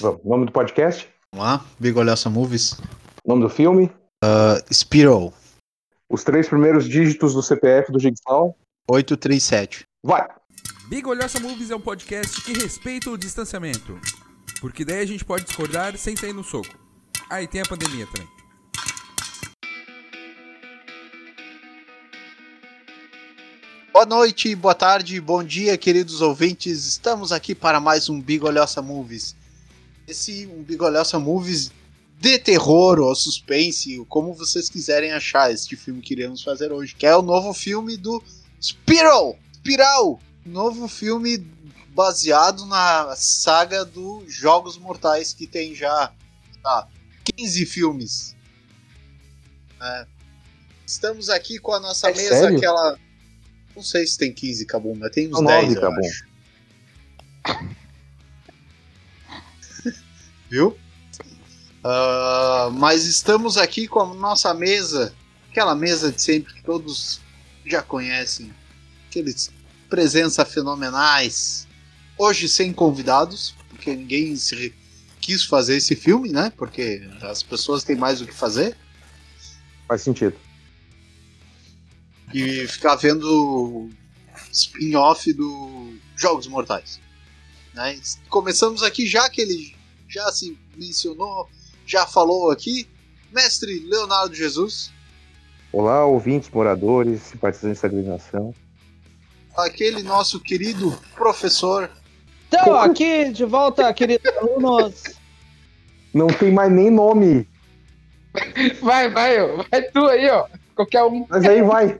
Vamos. Nome do podcast? Vamos lá, Bigolhosa Movies. Nome do filme? Uh, Spiral, Os três primeiros dígitos do CPF do Jigsaw? 837. Vai! Bigolhosa Movies é um podcast que respeita o distanciamento. Porque daí a gente pode discordar sem sair no soco. Ah, e tem a pandemia também. Boa noite, boa tarde, bom dia, queridos ouvintes. Estamos aqui para mais um Bigolhosa Movies. Esse um Bigolhosa Movies de terror ou suspense, como vocês quiserem achar este filme que iremos fazer hoje, que é o novo filme do Spiral, Spiral, novo filme baseado na saga dos Jogos Mortais que tem já tá, 15 filmes. É. Estamos aqui com a nossa É mesa, sério? aquela não sei se tem 15 Cabum, mas tem uns São 10, nove, eu Cabum. acho. Viu? Ah, mas estamos aqui com a nossa mesa, aquela mesa de sempre que todos já conhecem, aqueles presença fenomenais. Hoje sem convidados, porque ninguém se quis fazer esse filme, né? Porque as pessoas têm mais o que fazer. Faz sentido. e ficar vendo spin-off do Jogos Mortais. Né? Começamos aqui, já que ele já se mencionou, já falou aqui, mestre Leonardo Jesus, Olá, ouvintes, moradores, simpatizantes da agremiação. aquele nosso querido professor, Então, aqui de volta, queridos alunos. Não tem mais nem nome, Vai, vai, ó. vai tu aí, ó. Qualquer um. mas aí vai.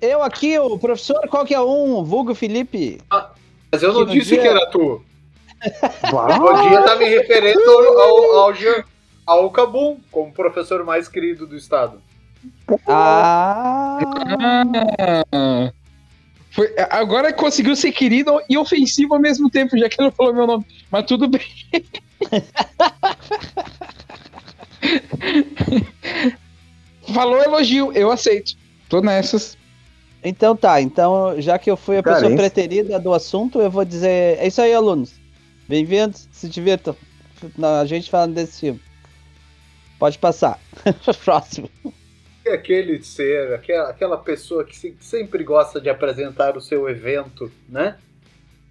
Eu aqui, o professor qualquer um, vulgo Felipe. Mas eu não Que disse dia- que era tu. Podia estar me referindo ao, ao, ao, ao Cabum, como professor mais querido do estado. Ah, Ah, foi, agora conseguiu ser querido e ofensivo ao mesmo tempo, já que ele não falou meu nome. Mas tudo bem. Falou elogio, eu aceito. Tô nessas. então tá. Então, já que eu fui a pessoa preterida do assunto, eu vou dizer. É isso aí, alunos. Bem-vindos, se divirtam. Na- A gente falando desse filme. Pode passar. Próximo. E aquele ser, aquela, aquela pessoa que se- sempre gosta de apresentar o seu evento, né?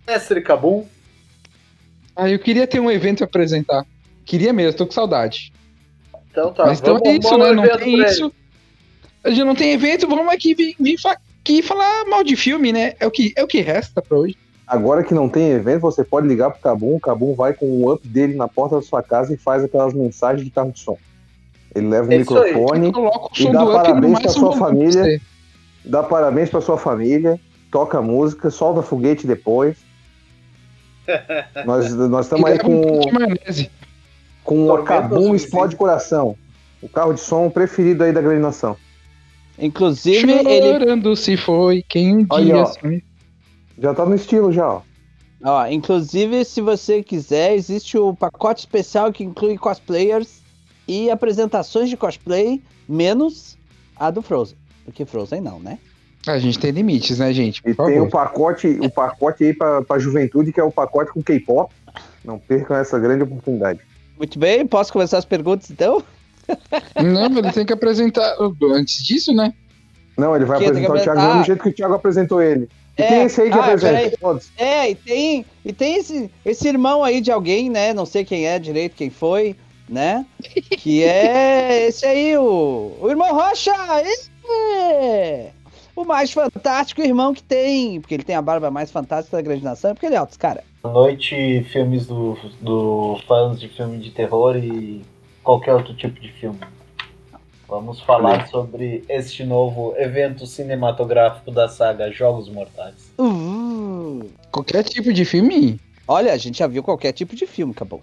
Mestre Cabum, Ah, eu queria ter um evento a apresentar. Queria mesmo, tô com saudade. então tá, Mas então é isso, né? um Não tem isso. A gente não tem evento, vamos aqui vir, vir aqui falar mal de filme, né? É o que, é o que resta pra hoje. Agora que não tem evento, você pode ligar pro Cabum. O Cabum vai com o up dele na porta da sua casa e faz aquelas mensagens de carro de som. Ele leva o É aí. microfone, o e dá parabéns pra sua família. dá parabéns pra sua família, toca música, solta foguete depois. nós nós estamos aí um com, com o Cabum. Explode Coração. O carro de som preferido aí da granação. Inclusive, ele. Chorando se foi quem um Aí, dia ó. Já tá no estilo já, ó. Ó, inclusive, se você quiser, existe o pacote especial que inclui cosplayers e apresentações de cosplay, menos a do Frozen. Porque Frozen não, né? A gente tem limites, né, gente? Por E tem o favor. pacote, o pacote aí pra, pra juventude, que é o pacote com K-pop. Não percam essa grande oportunidade. Muito bem, posso começar as perguntas então? Não, ele tem que apresentar antes disso, né? Não, ele vai Que apresentar que o Thiago do mesmo ah. jeito que o Thiago apresentou ele. E É, é esse aí que ah, apresenta? É, e tem, e tem esse, esse irmão aí de alguém, né? Não sei quem é direito, quem foi, né? Que é esse aí, o, o irmão Rocha! É! O mais fantástico irmão que tem, porque ele tem a barba mais fantástica da grande nação, é porque ele é alto, cara. Boa noite, filmes do, do fãs de filme de terror e qualquer outro tipo de filme. Vamos falar sobre este novo evento cinematográfico da saga Jogos Mortais. Uh, Qualquer tipo de filme. olha, a gente já viu qualquer tipo de filme, acabou.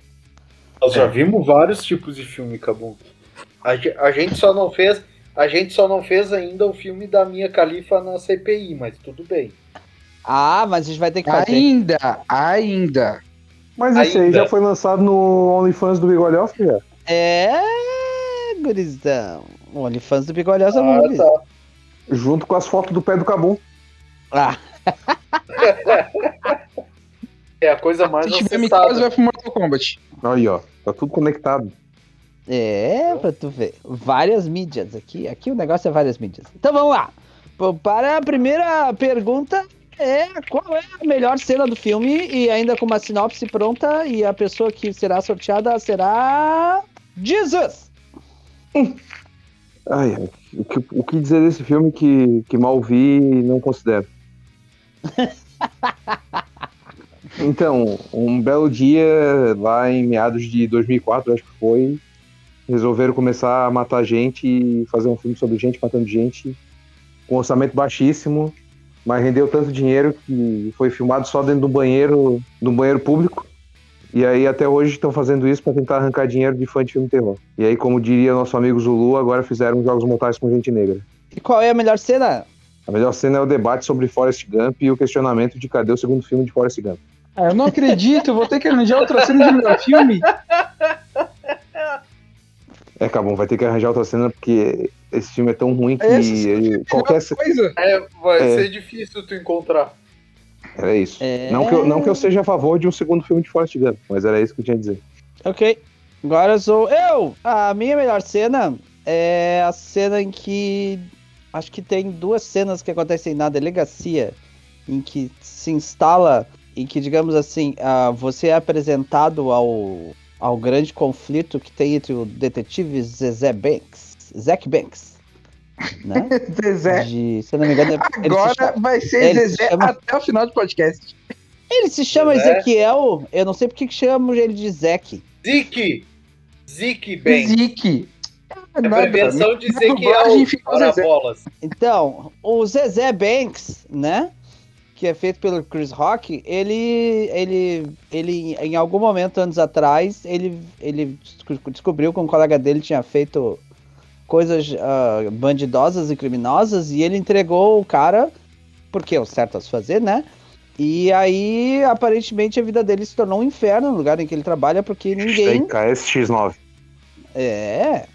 Nós já vimos vários tipos de filme, Cabum. A, a gente só não fez, a gente só não fez ainda o filme da minha califa na CPI, mas tudo bem. Ah, mas a gente vai ter que fazer. Ainda, ainda. Mas esse aí Ainda. já foi lançado no OnlyFans do Bigolhoff, já. É, gurizão. O OnlyFans do Bigolhosa Ah, Movies. tá. Junto com as fotos do pé do Cabum. Ah, É a coisa mais Se tiver casa, vai pro Mortal Kombat. Aí, ó. Tá tudo conectado. É, pra tu ver. Várias mídias aqui. Aqui o negócio é várias mídias. Então vamos lá. Para a primeira pergunta, é qual é a melhor cena do filme? E ainda com uma sinopse pronta. E a pessoa que será sorteada será. Jesus! Ai, ai. O que, o que dizer desse filme que, que mal vi e não considero? então, um belo dia, lá em meados de 2004, acho que foi, resolveram começar a matar gente e fazer um filme sobre gente matando gente, com orçamento baixíssimo, mas rendeu tanto dinheiro que foi filmado só dentro do banheiro, do banheiro público. E aí até hoje estão fazendo isso para tentar arrancar dinheiro de fã de filme terror. E aí, como diria nosso amigo Zulu, agora fizeram jogos mortais com gente negra. E qual é a melhor cena? A melhor cena é o debate sobre Forrest Gump e o questionamento de cadê o segundo filme de Forrest Gump. Ah, eu não acredito, vou ter que arranjar outra cena de melhor filme. É, Cabum, vai ter que arranjar outra cena porque esse filme é tão ruim que Esse ele- qualquer Coisa. É, vai É. ser difícil tu encontrar. Era isso. É... Não, que eu, não que eu seja a favor de um segundo filme de Forrest Gump, mas era isso que eu tinha a dizer. Ok. Agora sou eu. A minha melhor cena é a cena em que. Acho que tem duas cenas que acontecem na delegacia. Em que se instala. Em que, digamos assim, ah, você é apresentado ao, ao grande conflito que tem entre o detetive Zezé Banks. Zack Banks. Né? Zezé. De, se não me engano, Agora chama- vai ser ele se Zezé chama- até o final do podcast. Ele se chama Zezé? Ezequiel. Eu não sei porque que chamam ele de Zack. Zik! Zik bem. Zique. É a prevenção de Ezequiel. Zezé. bolas. Então, o Zezé Banks, né? Que é feito pelo Chris Rock, ele, ele, ele, em algum momento, anos atrás, ele, ele desco- descobriu que um colega dele tinha feito coisas ah, bandidosas e criminosas e ele entregou o cara, porque é o certo a se fazer, né? E aí, aparentemente, a vida dele se tornou um inferno no lugar em que ele trabalha, porque ninguém. KSX9. É.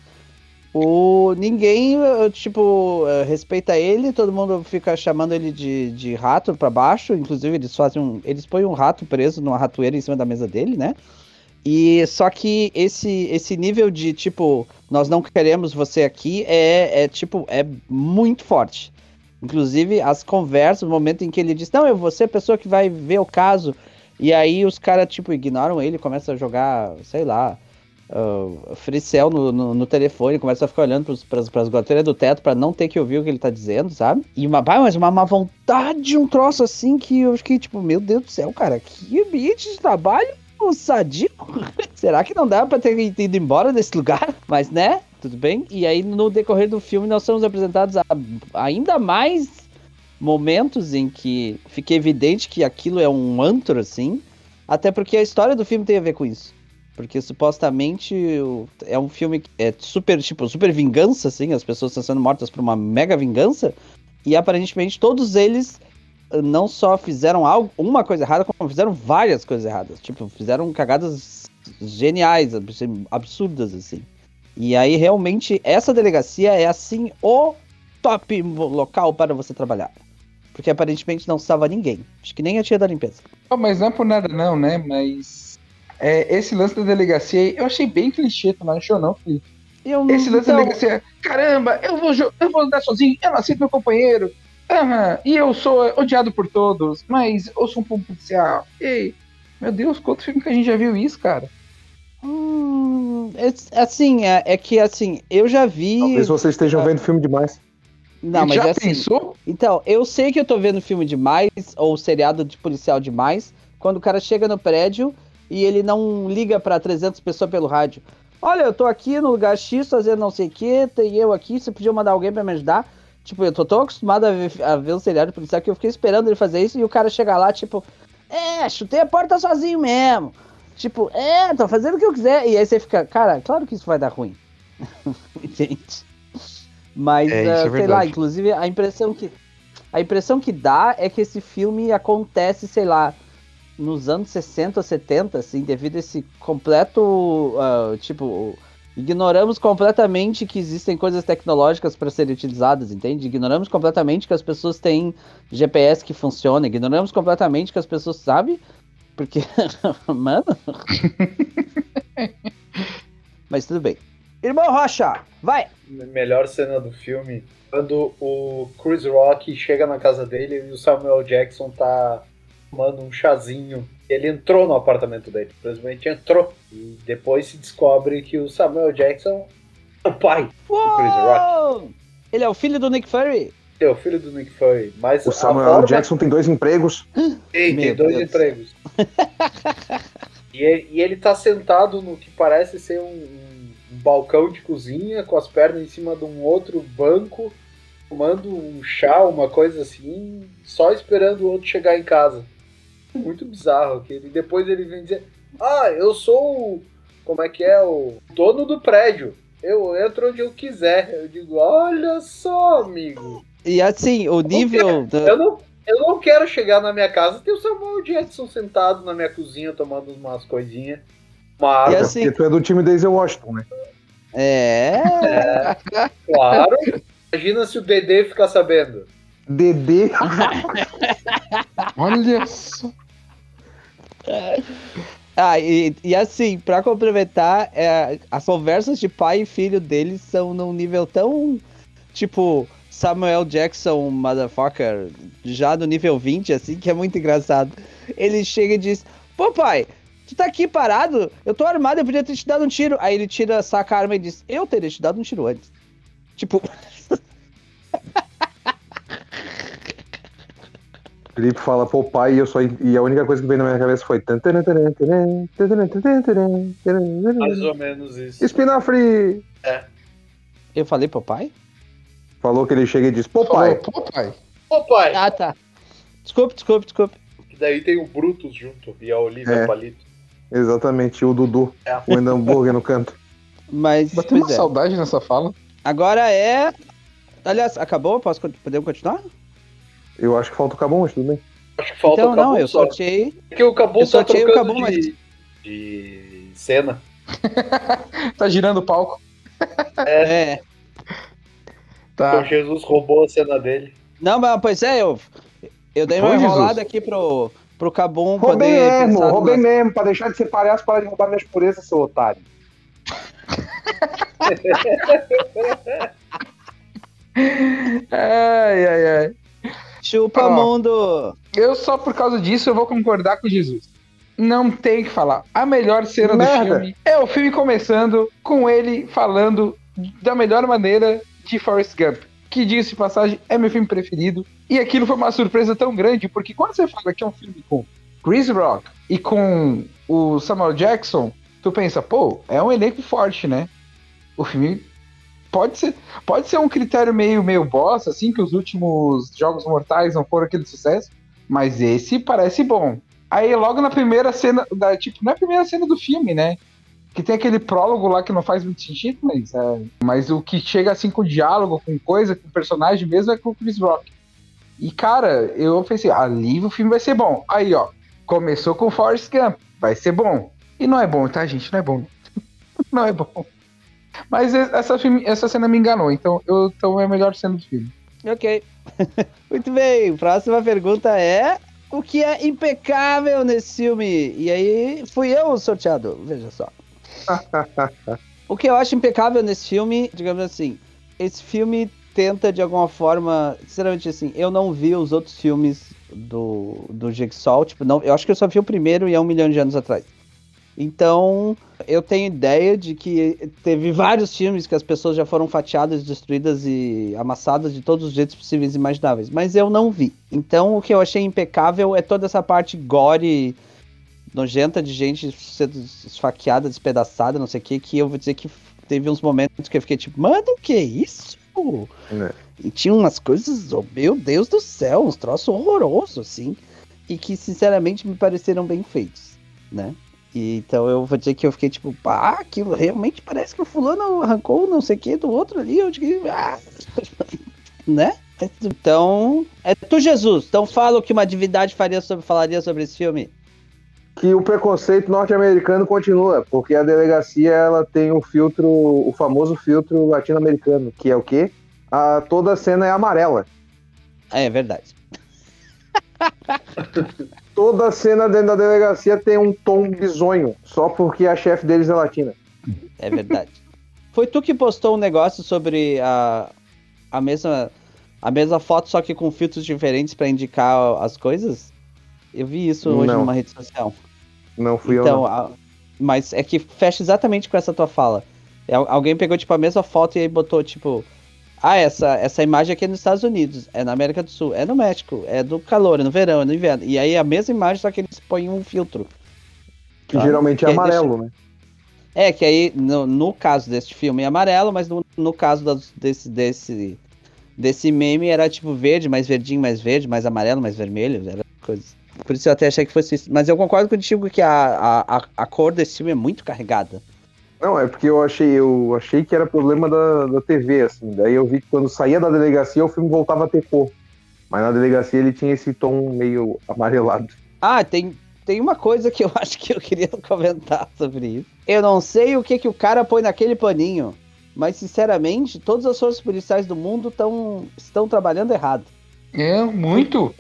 O, ninguém, eh, tipo, eh, respeita ele, todo mundo fica chamando ele de, de rato pra baixo. Inclusive, eles fazem um. Eles põem um rato preso numa ratoeira em cima da mesa dele, né? E só que esse, esse nível de tipo, nós não queremos você aqui é, é tipo, é muito forte. Inclusive, as conversas, o momento em que ele diz, não, eu vou ser a pessoa que vai ver o caso. E aí os caras, tipo, ignoram ele, começam a jogar, sei lá, uh, fricel no, no, no telefone, começa a ficar olhando pras, pras goteiras do teto pra não ter que ouvir o que ele tá dizendo, sabe? E uma, mas uma má vontade, um troço assim que eu fiquei tipo, meu Deus do céu, cara, que ambiente de trabalho sadio. Será que não dá pra ter ido embora desse lugar? Mas, né? Tudo bem? E aí, no decorrer do filme, nós somos apresentados a ainda mais momentos em que fica evidente que aquilo é um antro, assim. Até porque a história do filme tem a ver com isso. Porque supostamente é um filme que é super, tipo, super vingança, assim, as pessoas estão sendo mortas por uma mega vingança. E aparentemente todos eles não só fizeram algo, uma coisa errada, como fizeram várias coisas erradas. Tipo, fizeram cagadas geniais, abs- absurdas, assim. E aí, realmente, essa delegacia é, assim, o top local para você trabalhar. Porque aparentemente não estava ninguém. Acho que nem a tia da limpeza. Oh, mas não é por nada não, né? Mas é, esse lance da delegacia eu achei bem clichê, tu não achou não, Felipe? Eu, Esse lance da então, delegacia, caramba, eu vou, eu vou andar sozinho, eu não aceito meu companheiro. Aham, e eu sou odiado por todos, mas eu sou um pouco policial. Ei, meu Deus, quanto filme que a gente já viu isso, cara? hum, é- assim, é, é que assim, eu já vi. Talvez vocês estejam vendo filme demais. Não, mas já é assim. pensou? Então, eu sei que eu tô vendo filme demais, ou seriado de policial demais, quando o cara chega no prédio e ele não liga pra 300 pessoas pelo rádio. Olha, eu tô aqui no lugar X fazendo não sei o que, tem eu aqui, você podia mandar alguém pra me ajudar? Tipo, eu tô tão acostumado a ver, a ver um seriado policial que eu fiquei esperando ele fazer isso e o cara chega lá, tipo, é, chutei a porta sozinho mesmo. Tipo, é, tô fazendo o que eu quiser. E aí você fica, cara, claro que isso vai dar ruim. Entende? Mas, É, ah, é sei lá, inclusive a impressão que. A impressão que dá é que esse filme acontece, sei lá, nos anos 60 ou 70, assim, devido a esse completo. ah, tipo, ignoramos completamente que existem coisas tecnológicas para serem utilizadas, entende? Ignoramos completamente que as pessoas têm GPS que funciona, ignoramos completamente que as pessoas, sabe? Porque, mano. Mas tudo bem. Irmão Rocha, vai! Melhor cena do filme, quando o Chris Rock chega na casa dele e o Samuel Jackson tá tomando um chazinho. Ele entrou no apartamento dele, simplesmente entrou. E depois se descobre que o Samuel Jackson é o pai do Chris Rock. Uou! Ele é o filho do Nick Fury? É o filho do Nick Fury. Mas O Samuel forma- Jackson tem dois empregos. Tem, tem Meu dois Deus. empregos. e, ele, e ele tá sentado no que parece ser um, um- um balcão de cozinha, com as pernas em cima de um outro banco, tomando um chá, uma coisa assim, só esperando o outro chegar em casa. Muito bizarro aquele. E depois ele vem dizer: Ah, eu sou o. Como é que é? O dono do prédio. Eu entro onde eu quiser. Eu digo: Olha só, amigo. E assim, o nível. do- Eu não, eu não quero chegar na minha casa e ter o Samuel Jackson sentado na minha cozinha tomando umas coisinhas. Uma E assim, Porque tu é do time Daisy Washington, né? é. claro. Imagina se o Dedê ficar sabendo. Dedê. Olha só. Ah, e, e assim, pra complementar, é, as conversas de pai e filho deles são num nível tão. Tipo, Samuel Jackson, motherfucker, já no nível 20, assim, que é muito engraçado. Ele chega e diz: Pô, pai, tu tá aqui parado? Eu tô armado, eu podia ter te dado um tiro. Aí ele tira, saca a arma e diz: Eu teria te dado um tiro antes. Tipo, Felipe fala, pô, pai, e eu só. E a única coisa que veio na minha cabeça foi. Mais ou menos isso. Espinafre! eu falei pai? Falou que ele chega e diz, pô, Falou, pai. pô, pai. Ô pai, Ah, tá. Desculpe, desculpe, desculpe. que daí tem o Brutus junto e a Olivia É. Palito. Exatamente, o Dudu, É. comendo hambúrguer no canto. Mas, Bateu uma é. saudade nessa fala. Agora é. Aliás, acabou? Posso, podemos continuar? Eu acho que falta o Cabum, mas tudo bem. Acho que falta então, o Cabum não, eu só. sorteei. Porque o Cabum eu tá sorteei o trocando Cabum, mas- de, de cena. Tá girando o palco. É. Tá. Então Jesus roubou a cena dele. Não, mas pois é, eu. Eu dei uma enrolada Jesus? aqui pro, pro Cabum Roubei poder mesmo, roubei mesmo. Pra deixar de ser palhaço, para de roubar minhas purezas, seu otário. Ai, ai, ai. Chupa Ó. mundo! Eu só por causa disso eu vou concordar com Jesus. Não tem o que falar. A melhor cena Merda. do filme é o filme começando com ele falando da melhor maneira de Forrest Gump. Que diga-se de passagem, é meu filme preferido. E aquilo foi uma surpresa tão grande, porque quando você fala que é um filme com Chris Rock e com o Samuel Jackson, tu pensa, pô, é um elenco forte, né? O filme pode ser, pode ser um critério meio, meio bosta, assim, que os últimos Jogos Mortais não foram aquele sucesso, mas esse parece bom. Aí logo na primeira cena, da, tipo, na primeira cena do filme, né? Que tem aquele prólogo lá que não faz muito sentido, mas, é, mas o que chega assim com diálogo, com coisa, com personagem mesmo é com o Chris Rock. E cara, eu pensei, ali o filme vai ser bom. Aí, ó, começou com Forrest Gump, vai ser bom. E não é bom, tá, gente? Não é bom. não é bom. Mas essa, essa cena me enganou, então, eu, então é a melhor cena do filme. Ok. Muito bem, próxima pergunta é. O que é impecável nesse filme? E aí, fui eu o sorteado, veja só. o que eu acho impecável nesse filme, digamos assim, esse filme tenta de alguma forma, sinceramente assim, eu não vi os outros filmes do, do Jigsaw, tipo, não, eu acho que eu só vi o primeiro e é um milhão de anos atrás. Então, eu tenho ideia de que teve vários filmes que as pessoas já foram fatiadas, destruídas e amassadas de todos os jeitos possíveis e imagináveis, mas eu não vi. Então, o que eu achei impecável é toda essa parte gore, nojenta de gente sendo esfaqueada, despedaçada, não sei o que, que eu vou dizer que teve uns momentos que eu fiquei tipo, mano, o que é isso? É. E tinha umas coisas, oh, meu Deus do céu, uns troços horrorosos, assim, e que sinceramente me pareceram bem feitos, né? E, então eu vou dizer que eu fiquei tipo, pá, aquilo realmente parece que o fulano arrancou não sei o que do outro ali, eu digo, ah, né? Então, é tu, Jesus. Então fala o que uma divindade faria sobre, falaria sobre esse filme. Que o preconceito norte-americano continua, porque a delegacia ela tem o filtro, o famoso filtro latino-americano, que é o quê? A, toda a cena é amarela. É, é verdade. toda cena dentro da delegacia tem um tom bizonho, só porque a chefe deles é latina. É verdade. Foi tu que postou um negócio sobre a, a mesma a mesma foto, só que com filtros diferentes pra indicar as coisas? Eu vi isso hoje Não. numa rede social. Não fui eu. Então, não. a- mas é que fecha exatamente com essa tua fala. É, alguém pegou, tipo, a mesma foto e aí botou, tipo, ah, essa, essa imagem aqui é nos Estados Unidos, é na América do Sul, é no México, é do calor, é no verão, é no inverno. E aí a mesma imagem, só que eles põem um filtro. Que tá? geralmente é Que amarelo, né? É, que aí, no, no caso deste filme é amarelo, mas no, no caso das- desse, desse, desse meme era tipo verde, mais verdinho, mais verde, mais amarelo, mais vermelho, era coisa. Por isso eu até achei que fosse isso. Mas eu concordo contigo que a, a, a cor desse filme é muito carregada. Não, é porque eu achei, eu achei que era problema da, da TV, assim. Daí eu vi que quando saía da delegacia o filme voltava a ter cor. Mas na delegacia ele tinha esse tom meio amarelado. Ah, tem, tem uma coisa que eu acho que eu queria comentar sobre isso. Eu não sei o que, que o cara põe naquele paninho, mas sinceramente, todas as forças policiais do mundo tão, estão trabalhando errado. É, muito.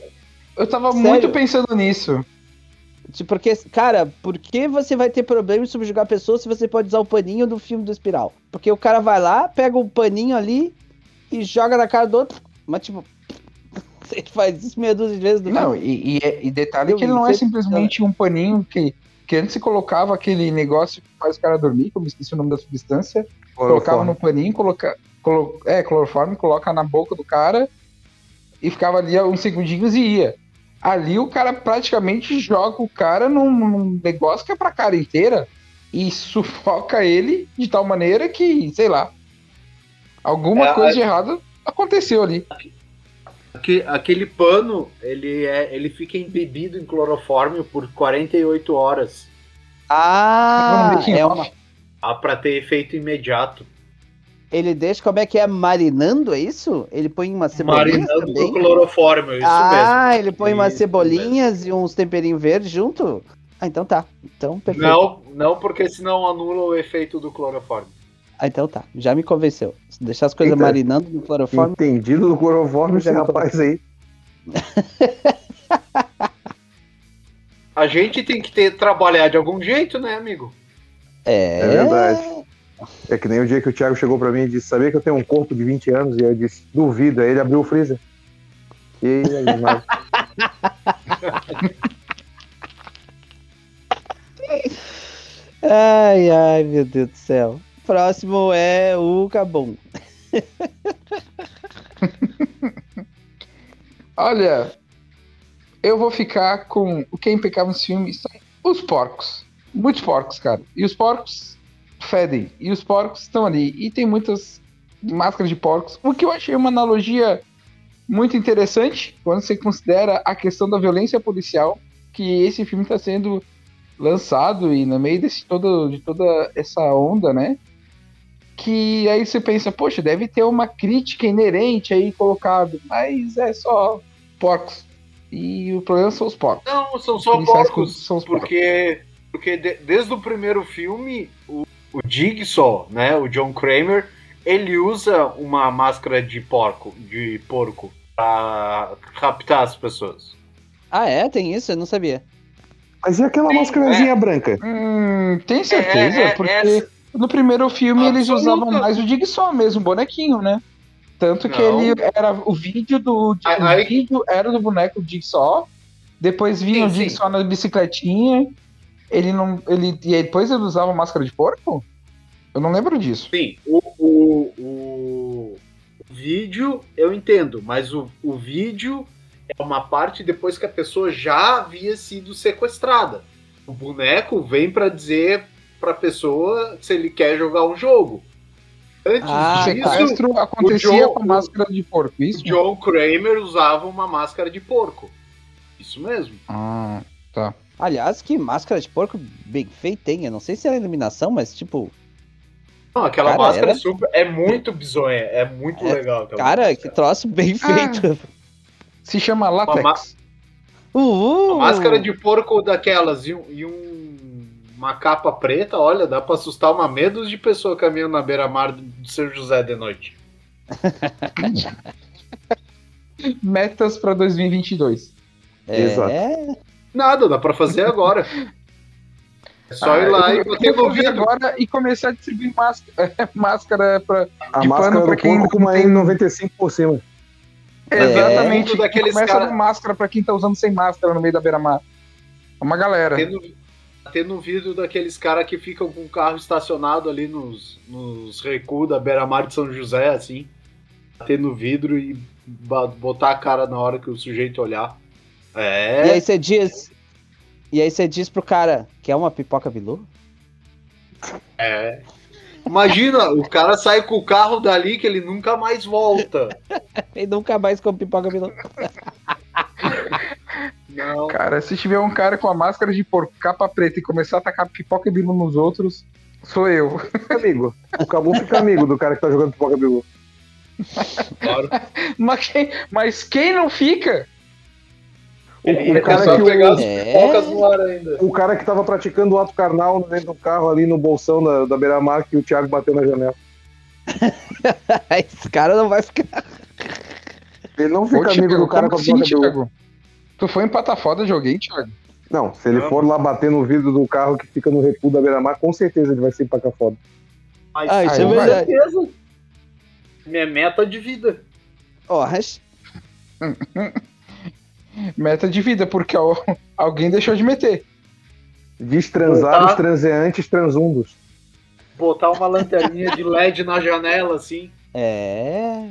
Eu tava Sério? muito pensando nisso. Porque, cara, por que você vai ter problema em subjugar pessoas se você pode usar o paninho do filme do Espiral? Porque o cara vai lá, pega o paninho ali e joga na cara do outro. Mas, tipo, ele faz isso meia dúzia de vezes no Não, e, e- e detalhe Eu que ele não é simplesmente um paninho que, que antes se colocava aquele negócio que faz o cara dormir, que eu me esqueci o nome da substância. Colocava no paninho, coloca, colo, é, cloroforme, coloca na boca do cara e ficava ali uns segundinhos e ia. Ali o cara praticamente joga o cara num, num negócio que é pra cara inteira e sufoca ele de tal maneira que, sei lá, alguma É, coisa a- de errado aconteceu ali. Aque- Aquele pano, ele, é, ele fica embebido em clorofórmio por 48 horas. Ah, é é uma, Ah, pra ter efeito imediato. Ele deixa, como é que é, marinando, é isso? Ele põe umas cebolinhas Marinando também? com clorofórmio, isso ah, ele põe umas Isso cebolinhas e uns temperinhos verdes junto? Ah, então tá. Então, mesmo. perfeito. Não, não, porque senão anula o efeito do clorofórmio. Ah, então tá. Já me convenceu. Se deixar as coisas Eita. marinando no clorofórmio. Entendido do cloroforme esse rapaz aí. A gente tem que ter trabalhar de algum jeito, né, amigo? É, É verdade. É que nem o dia que o Thiago chegou pra mim e disse: Sabia que eu tenho um corpo de 20 anos? E eu disse: Duvido. Aí ele abriu o freezer. E aí, mas... Ai, ai, meu Deus do céu. Próximo é o Cabum. Olha, eu vou ficar com o que é impecável nesse filme são os porcos. Muitos porcos, cara. E os porcos fedem. E os porcos estão ali. E tem muitas máscaras de porcos. O que eu achei uma analogia muito interessante quando você considera a questão da violência policial que esse filme está sendo lançado e no meio desse todo, de toda essa onda, né? Que aí você pensa, poxa, deve ter uma crítica inerente aí colocado, mas é só porcos. E o problema são os porcos. Não, são só porcos. são os porcos. Porque, porque de- desde o primeiro filme, o, o Jigsaw, né, o John Kramer, ele usa uma máscara de porco, de porco, pra captar as pessoas. Ah, é? Tem isso? Eu não sabia. Mas e aquela Sim, mascarazinha branca? Hum, tem certeza? É, é, Porque essa- no primeiro filme eles usavam mais o Jigsaw mesmo, o bonequinho, né? Tanto que Não. ele era o vídeo do o Aí- vídeo era do boneco Jigsaw, depois vinha Sim, o sim. Jigsaw na bicicletinha. Ele não, ele e aí depois ele usava máscara de porco? Eu não lembro disso. Sim, o, o, o, vídeo eu entendo, mas o, o vídeo é uma parte depois que a pessoa já havia sido sequestrada. O boneco vem pra dizer pra pessoa se ele quer jogar um jogo. Antes Ah, o disso, sequestro acontecia John- com máscara de porco, isso? John Kramer usava uma máscara de porco. Isso mesmo. Ah, tá. Aliás, que máscara de porco bem feita, hein? Eu não sei se era iluminação, mas tipo, Não, aquela Cara, máscara era- super, é muito bizonha, é muito É, legal. aquela cara, que máscara. troço bem Ah. feito. Se chama látex. ma- Uhul! Uma máscara de porco daquelas e, um- e um- uma capa preta, olha, dá pra assustar uma medos de pessoa caminhando na beira-mar do do São José de noite. Metas pra 2022. É, Exato. Nada, dá pra fazer agora. É só Ah, ir lá eu- e bater eu no vidro. agora e começar a distribuir máscara, máscara pra. A de máscara pano pra do quem não uma tem- N95 por cima. Exatamente. Tudo daqueles Começa cara- a dar máscara pra quem tá usando sem máscara no meio da beira-mar. É Uma galera. Tendo, tendo vídeo daqueles caras que ficam com o carro estacionado ali nos, nos recuos da beira-mar de São José, assim. Bater no vidro e botar a cara na hora que o sujeito olhar. E É. aí você diz. E aí você diz pro cara que é uma pipoca bilu? É. Imagina, o cara sai com o carro dali que ele nunca mais volta. E nunca mais come pipoca bilu. Não. Cara, se tiver um cara com a máscara de porco, capa preta e começar a tacar pipoca e bilu nos outros, sou eu. Fica amigo. O Cabu fica amigo do cara que tá jogando pipoca bilu. Claro. Mas quem, mas quem não fica? O, É, o cara que pegar o, É. pipocas no ar ainda. o cara que tava praticando o ato carnal dentro do carro ali no bolsão da, da beira-mar que o Thiago bateu na janela. Esse cara não vai ficar. Ele não Ô, fica amigo Thiago, do cara como com a assim, pipoca bilu. Thiago? Tu foi empatar foda de alguém, Thiago? Não, se ele Não. for lá bater no vidro do carro que fica no recuo da beira-mar, com certeza ele vai ser empacar foda. Mas Ah, isso é com verdade. certeza. Minha meta de vida. Ó, ras- Meta de vida, porque al- alguém deixou de meter. Diz transar os transeantes transundos. Botar uma lanterninha de LED na janela, assim. É.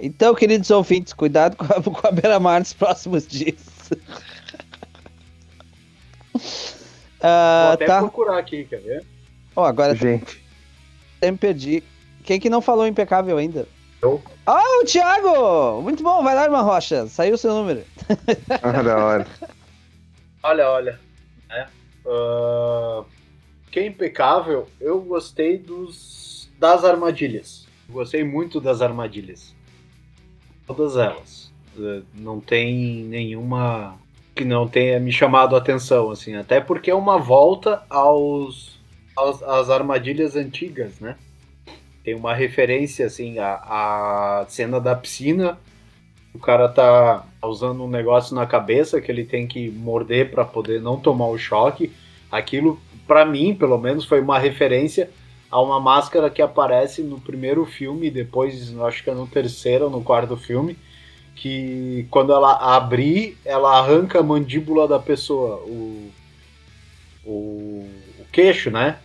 Então, queridos ouvintes, cuidado com a, com a beira-mar nos próximos dias. Vou Ah, até tá. procurar aqui, quer ver? Ó, agora Gente, até me perdi. Quem que não falou impecável ainda? Ah, o Thiago! Muito bom, vai lá, irmã Rocha. Saiu o seu número. ah, da hora. Olha, olha. né? Ah, que é impecável, eu gostei dos das armadilhas. Gostei muito das armadilhas. Todas elas. Eh, Não tem nenhuma que não tenha me chamado a atenção, assim. Até porque é uma volta aos, aos às armadilhas antigas, né? Tem uma referência, assim, à, cena da piscina. O cara tá usando um negócio na cabeça que ele tem que morder para poder não tomar o choque. Aquilo, para mim, pelo menos, foi uma referência a uma máscara que aparece no primeiro filme, depois, acho que é no terceiro ou no quarto filme, que quando ela abrir, ela arranca a mandíbula da pessoa, o, o, o queixo, né?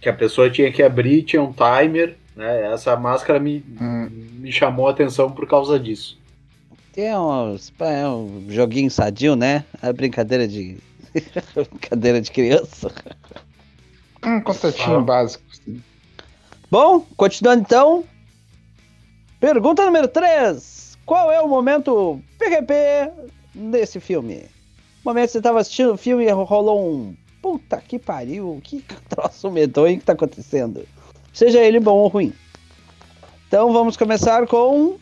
Que a pessoa tinha que abrir, tinha um timer, né? Essa máscara me, Hum. me chamou a atenção por causa disso. Tem uns, pá, é um joguinho sadio, né? A brincadeira de. brincadeira de criança. Um contatinho Ah. básico. Bom, continuando então. Pergunta número 3. Qual é o momento PQP desse filme? No momento que você tava assistindo o filme e rolou um. Puta que pariu, que troço medonho que tá acontecendo. Seja ele bom ou ruim. Então vamos começar com.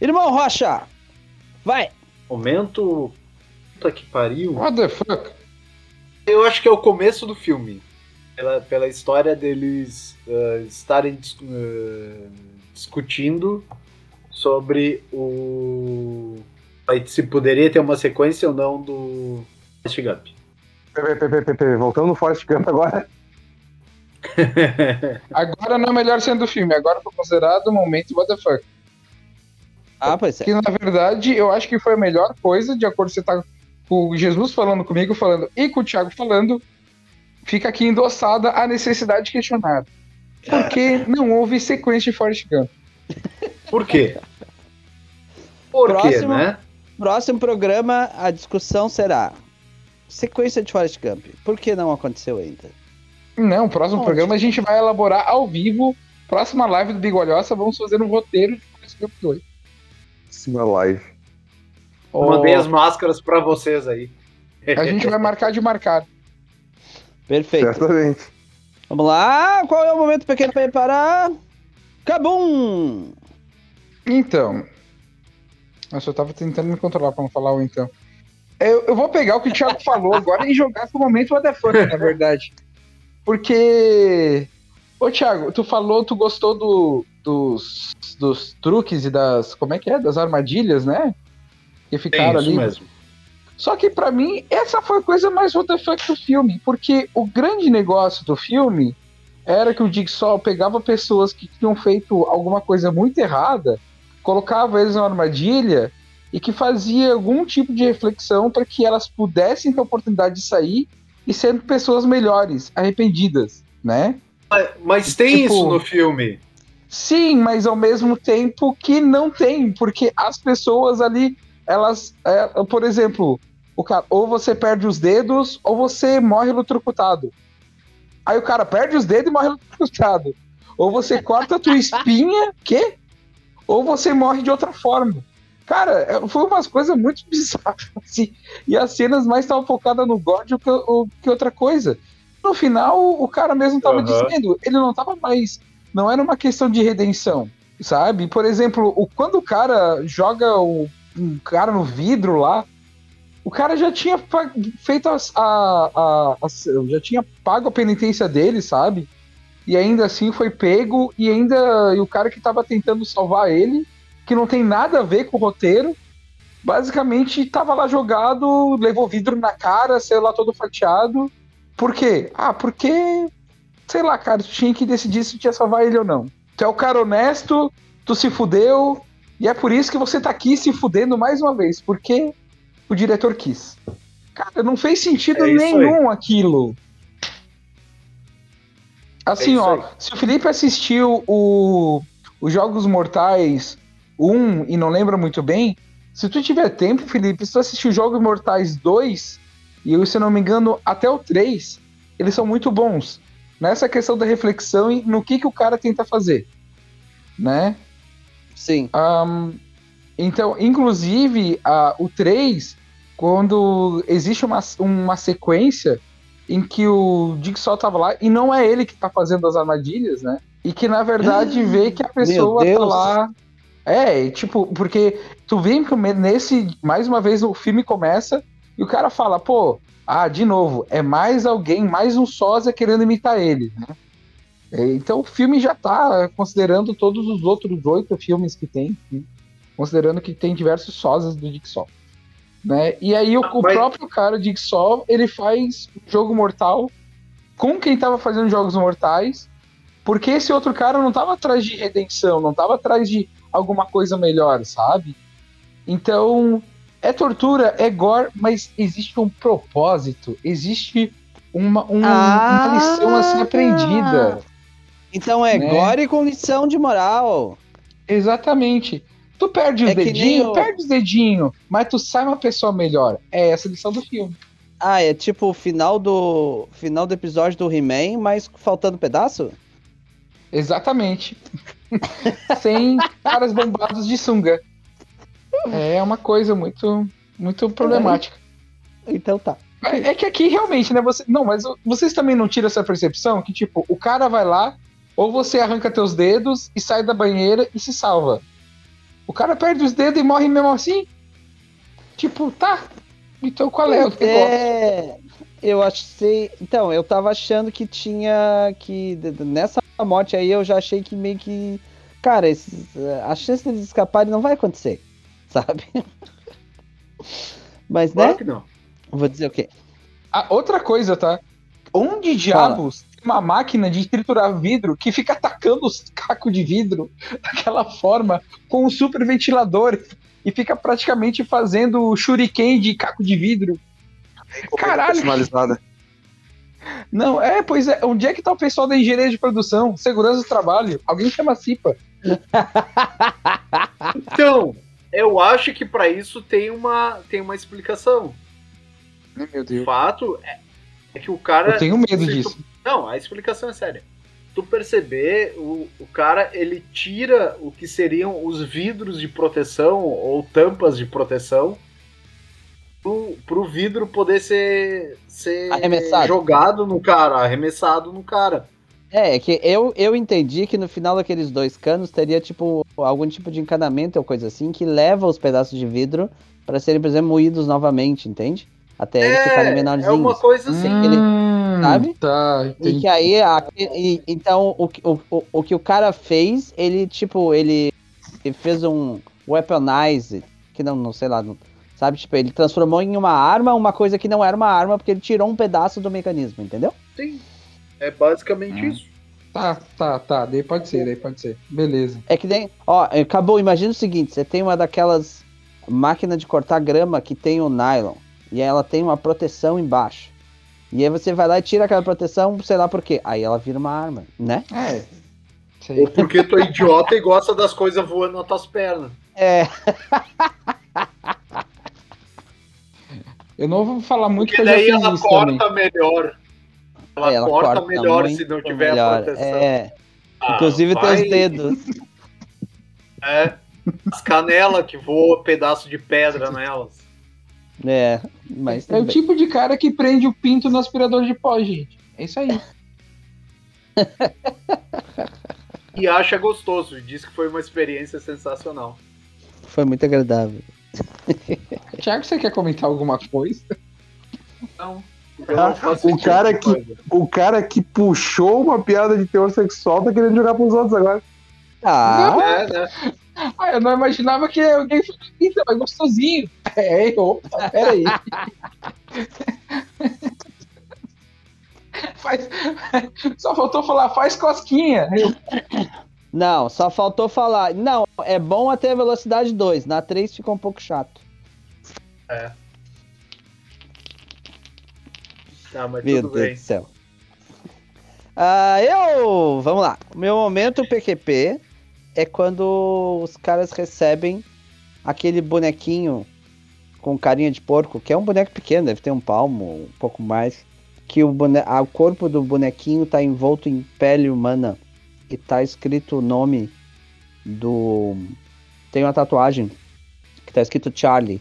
Irmão Rocha! Vai! Momento. Puta que pariu. What the fuck? Eu acho que é o começo do filme. Pela, pela história deles eh, estarem dis- eh, discutindo sobre o. Se poderia ter uma sequência ou não do Forrest Gump. Voltando no Forrest Gump agora. Agora não é a melhor cena do filme, agora foi considerado o momento what the fuck. Ah, pois é. Que na verdade eu acho que foi a melhor coisa, de acordo com você tá com o Jesus falando comigo, falando, e com o Thiago falando, fica aqui endossada a necessidade de questionar. Por que não houve sequência de Forrest Gump? Por quê? Por quê, Próximo. né? Próximo programa, a discussão será sequência de Forrest Gump. Por que não aconteceu ainda? Não, próximo Onde? programa a gente vai elaborar ao vivo. Próxima live do Bigolhosa, vamos fazer um roteiro de Forrest Gump 2. Sim, a live. Mandei Ô, as máscaras pra vocês aí. A gente vai marcar de marcar. Perfeito. Certamente. Vamos lá, qual é o momento pequeno para parar? Cabum! Então. Nossa, eu tava tentando me controlar pra não falar o então. Eu, eu vou pegar o que o Thiago falou agora e jogar pro momento what the fuck, na verdade. Porque. Ô, Thiago, tu falou, tu gostou do, dos, dos truques e das. Como é que é? Das armadilhas, né? Que ficaram isso ali. mesmo. Só que pra mim, essa foi a coisa mais what the fuck do filme. Porque o grande negócio do filme era que o Jigsaw pegava pessoas que tinham feito alguma coisa muito errada, colocava eles numa armadilha e que fazia algum tipo de reflexão para que elas pudessem ter a oportunidade de sair e sendo pessoas melhores, arrependidas, né? Mas, mas tem Tipo- isso no filme. Sim, mas ao mesmo tempo que não tem, porque as pessoas ali, elas, é, por exemplo, o cara, ou você perde os dedos ou você morre eletrocutado. Aí o cara perde os dedos e morre eletrocutado. Ou você corta a tua espinha, quê? Ou você morre de outra forma. Cara, é, foi umas coisas muito bizarras. assim, e as cenas mais estavam focadas no God do que, o- que outra coisa. No final, o cara mesmo tava Aham. dizendo, ele não tava mais não era uma questão de redenção, sabe? Por exemplo, o, quando o cara joga o, um cara no vidro lá, o cara já tinha feito as- a, a- as- já tinha pago a penitência dele, sabe? E ainda assim foi pego e ainda e o cara que tava tentando salvar ele, que não tem nada a ver com o roteiro, basicamente tava lá jogado, levou vidro na cara, saiu lá todo fatiado. Por quê? Ah, porque sei lá, cara, tu tinha que decidir se tu ia salvar ele ou não. Tu é o cara honesto, tu se fudeu, e é por isso que você tá aqui se fudendo mais uma vez, porque o diretor quis. Cara, não fez sentido É nenhum aquilo. Assim, É ó, aí. se o Felipe assistiu o, os Jogos Mortais 1 e não lembra muito bem, se tu tiver tempo, Felipe, se tu assistir os Jogos Mortais 2, e eu, se eu não me engano, até o 3, eles são muito bons nessa questão da reflexão e no que, que o cara tenta fazer, né? Sim. Ahn, então, inclusive, a- o 3, quando existe uma, uma sequência em que o Jigsaw tava lá, e não é ele que tá fazendo as armadilhas, né? E que, na verdade, vê que a pessoa tá lá... É, e, tipo, porque tu vê que nesse, mais uma vez, o filme começa e o cara fala, pô, ah, de novo, é mais alguém, mais um sósia querendo imitar ele, né? É, Então o filme já tá considerando todos os outros oito filmes que tem, né? considerando que tem diversos sósias do Jigsaw. Né? E aí o, o Mas- próprio cara, o Jigsaw, ele faz um jogo mortal com quem tava fazendo jogos mortais, porque esse outro cara não tava atrás de redenção, não tava atrás de alguma coisa melhor, sabe? Então, é tortura, é gore, mas existe um propósito, existe uma, um- uma Ah! lição a ser aprendida. Então é Né? gore com lição de moral. Exatamente. Tu perde os É dedinhos, o- perde os dedinhos, mas tu sai uma pessoa melhor. É essa a lição do filme. Ah, é tipo o final do final do episódio do He-Man, mas faltando pedaço? Exatamente. Sem caras bombados de sunga. É uma coisa muito, muito problemática. Então tá. É é que aqui realmente, né? Você, não, mas vocês também não tiram essa percepção que, tipo, o cara vai lá, ou você arranca teus dedos e sai da banheira e se salva. O cara perde os dedos e morre mesmo assim? Tipo, tá. Então qual é o negócio? É, eu achei. Então, eu tava achando que tinha. que Nessa morte aí eu já achei que meio que. Cara, esses, a chance deles escaparem não vai acontecer. Sabe? Mas, Claro né? que não. Vou dizer o quê? Ah, outra coisa, tá? Onde diabos tem uma máquina de triturar vidro que fica atacando os cacos de vidro daquela forma com um super ventilador e fica praticamente fazendo shuriken de caco de vidro? Caralho. Personalizada. Não, é, pois é. Onde é que tá o pessoal da engenharia de produção? Segurança do trabalho? Alguém chama a CIPA. Então, eu acho que pra isso tem uma, tem uma explicação. Meu O fato é, é que o cara. Eu tenho medo se tu- disso. Não, a explicação é séria. Tu perceber, o, o cara ele tira o que seriam os vidros de proteção ou tampas de proteção pro, pro vidro poder ser, ser Arremessado. jogado no cara, arremessado no cara. É, é que eu, eu entendi que no final daqueles dois canos teria, tipo, algum tipo de encanamento ou coisa assim que leva os pedaços de vidro para serem, por exemplo, moídos novamente, entende? Até eles ficarem É, menorzinhos. é uma coisa assim. ele- Hum, sabe? Tá, E entendi. que aí, a- e- então, o, que- o, o, o que o cara fez, ele, tipo, ele, ele fez um weaponize, que não, não sei lá, não- Sabe? Tipo, ele transformou em uma arma uma coisa que não era uma arma porque ele tirou um pedaço do mecanismo, entendeu? Sim. É basicamente Ah. isso. Tá, tá, tá. Daí pode ser, daí pode ser. Beleza. É que nem. Ó, acabou. Imagina o seguinte: você tem uma daquelas máquinas de cortar grama que tem o nylon. E ela tem uma proteção embaixo. E aí você vai lá e tira aquela proteção, sei lá por quê. Aí ela vira uma arma, né? É. Ou porque tu é idiota e gosta das coisas voando nas tuas pernas. É. Eu não vou falar muito Porque que eu daí ela corta também. melhor. Ela, É, ela corta, corta melhor se não tiver melhor. a proteção. É. Ah, Inclusive vai- teus dedos. É. As canelas que voam pedaço de pedra nelas. É. Mas É o tipo de cara que prende o pinto no aspirador de pó, gente. É isso aí. E acha gostoso. E diz que foi uma experiência sensacional. Foi muito agradável. Tiago, você quer comentar alguma coisa? Não faço o cara que- coisa. O cara que puxou uma piada de teor sexual tá querendo jogar pros outros agora. Ah, É, né? Ah, eu não imaginava que alguém fosse mas gostosinho. É, opa, peraí. faz... Só faltou falar, faz cosquinha. Não, só faltou falar. Não, é bom até a velocidade 2. Na 3 ficou um pouco chato. Tá, mas Meu tudo Deus bem. do céu. Ah, eu. Vamos lá. O meu momento PQP é quando os caras recebem aquele bonequinho com carinha de porco, que é um boneco pequeno, deve ter um palmo, um pouco mais. Que o, bone... o corpo do bonequinho tá envolto em pele humana e tá escrito o nome do. Tem uma tatuagem que tá escrito Charlie,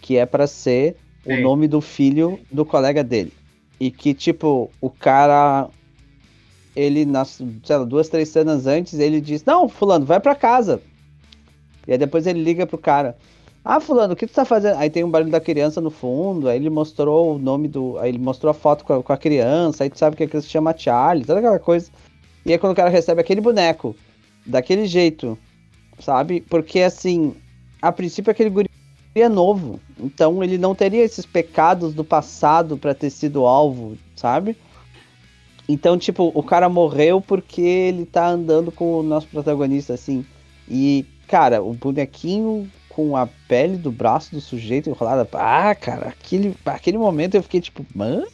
que é pra ser o Sim. nome do filho do colega dele. E que, tipo, o cara. Ele, nas, sei lá, duas, três cenas antes, ele diz: Não, Fulano, vai pra casa. E aí depois ele liga pro cara: Ah, Fulano, o que tu tá fazendo? Aí tem um barulho da criança no fundo. Aí ele mostrou o nome do. Aí ele mostrou a foto com a, com a criança. Aí tu sabe que a criança se chama Charlie, toda aquela coisa. E aí quando o cara recebe aquele boneco, daquele jeito, sabe? Porque assim, a princípio aquele guri é novo. Então ele não teria esses pecados do passado pra ter sido alvo, sabe? Então, tipo, o cara morreu porque ele tá andando com o nosso protagonista, assim. E, cara, o bonequinho com a pele do braço do sujeito enrolada. Ah, cara, aquele, aquele momento eu fiquei tipo, mano.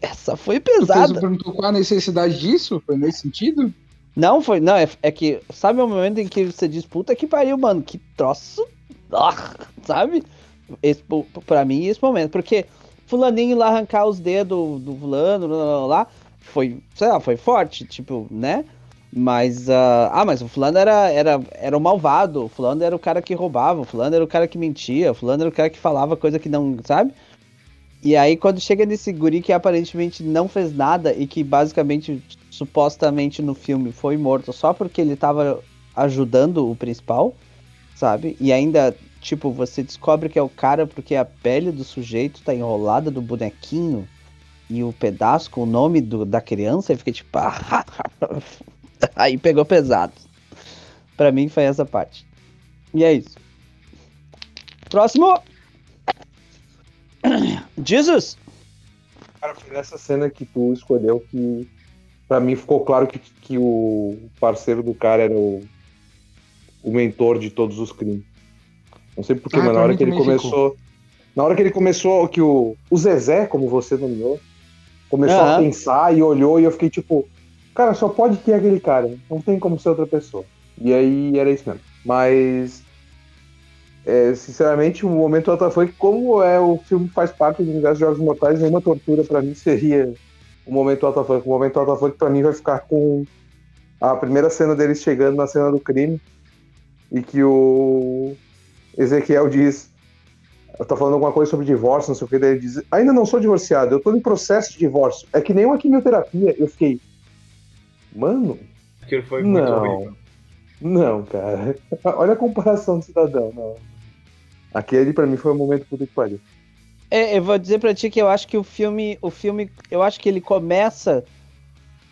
Essa foi pesada. perguntou qual a necessidade disso? Foi nesse sentido? Não, foi. Não, é, é que. Sabe o momento em que você diz, puta que pariu, mano, que troço. Ah, sabe? Esse, pra mim, esse momento. Porque Fulaninho lá arrancar os dedos do fulano, lá, lá, lá, foi, sei lá, foi forte, tipo, né? Mas, ah, ah, mas o fulano era, era, era o malvado, o fulano era o cara que roubava, o fulano era o cara que mentia, o fulano era o cara que falava coisa que não, sabe? E aí quando chega nesse guri que aparentemente não fez nada e que basicamente, supostamente no filme foi morto só porque ele tava ajudando o principal, sabe? E ainda, tipo, você descobre que é o cara porque a pele do sujeito tá enrolada do bonequinho e o pedaço com o nome do, da criança e fica tipo. ah, Aí pegou pesado. Pra mim foi essa parte. E é isso. Próximo! Jesus! Cara, foi nessa cena que tu escolheu que pra mim ficou claro que, que o parceiro do cara era o, o mentor de todos os crimes. Não sei porquê, Ah, mas na hora que ele começou. Na hora que ele começou, que o, o Zezé, como você nomeou, começou a Aham. pensar e olhou e eu fiquei tipo, cara, só pode ter aquele cara, não tem como ser outra pessoa. E aí era isso mesmo. Mas é, sinceramente, o momento alta foi que, como é, o filme faz parte do universo de Jogos Mortais, nenhuma tortura pra mim seria o momento foi. O momento que pra mim vai ficar com a primeira cena deles chegando na cena do crime e que o Ezequiel diz. Tá falando alguma coisa sobre divórcio, não sei o que, daí ele diz: Ainda não sou divorciado, eu tô em processo de divórcio. É que nem uma quimioterapia. Eu fiquei. Mano, Aquilo foi muito Não. horrível. não, cara. Olha a comparação do cidadão. Não. Aquele pra mim foi o momento puta que pariu. É, eu vou dizer pra ti que eu acho que o filme, o filme, eu acho que ele começa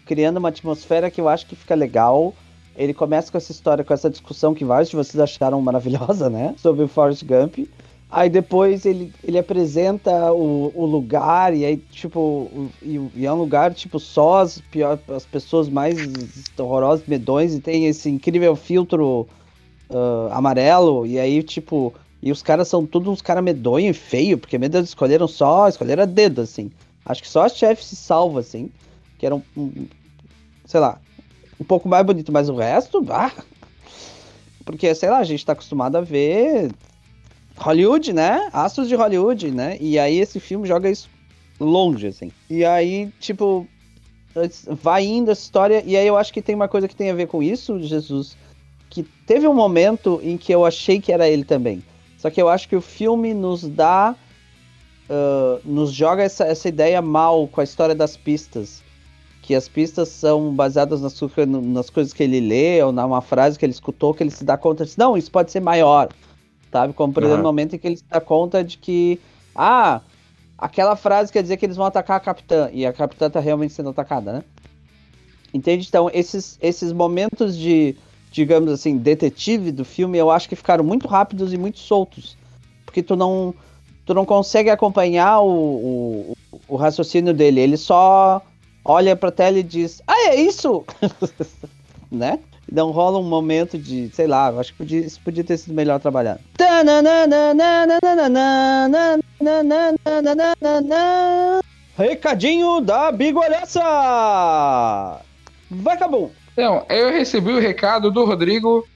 criando uma atmosfera que eu acho que fica legal, ele começa com essa história, com essa discussão que vários de vocês acharam maravilhosa, né? Sobre o Forrest Gump. Aí depois ele, ele apresenta o, o lugar, e aí, tipo, e, e é um lugar, tipo, só as, pior, as pessoas mais horrorosas, medões, e tem esse incrível filtro ah, amarelo, e aí, tipo, e os caras são todos uns caras medonhos e feio, porque medo eles escolheram só, escolheram a dedo, assim. Acho que só a chefe se salva, assim, que era um, um- sei lá, um pouco mais bonito, mas o resto, ah, porque, sei lá, a gente tá acostumado a ver Hollywood, né? Astros de Hollywood, né? E aí esse filme joga isso longe, assim. E aí, tipo, vai indo essa história. E aí eu acho que tem uma coisa que tem a ver com isso, Jesus. Que teve um momento em que eu achei que era ele também. Só que eu acho que o filme nos dá. ah, nos joga essa, essa ideia mal com a história das pistas. Que as pistas são baseadas nas, nas coisas que ele lê, ou numa frase que ele escutou, que ele se dá conta. de, Não, isso pode ser maior sabe? Como por exemplo, Aham. no momento em que ele se dá conta de que, ah, aquela frase quer dizer que eles vão atacar a capitã, e a capitã tá realmente sendo atacada, né? Entende? Então, esses, esses momentos de, digamos assim, detetive do filme, eu acho que ficaram muito rápidos e muito soltos. Porque tu não, tu não consegue acompanhar o, o, o raciocínio dele, ele só olha pra tela e diz, ah, é isso! né? Não rola um momento de, sei lá, eu acho que podia, isso podia ter sido melhor trabalhado. Recadinho da Bigolhaça! Vai, Cabum! Então, eu recebi o recado do Rodrigo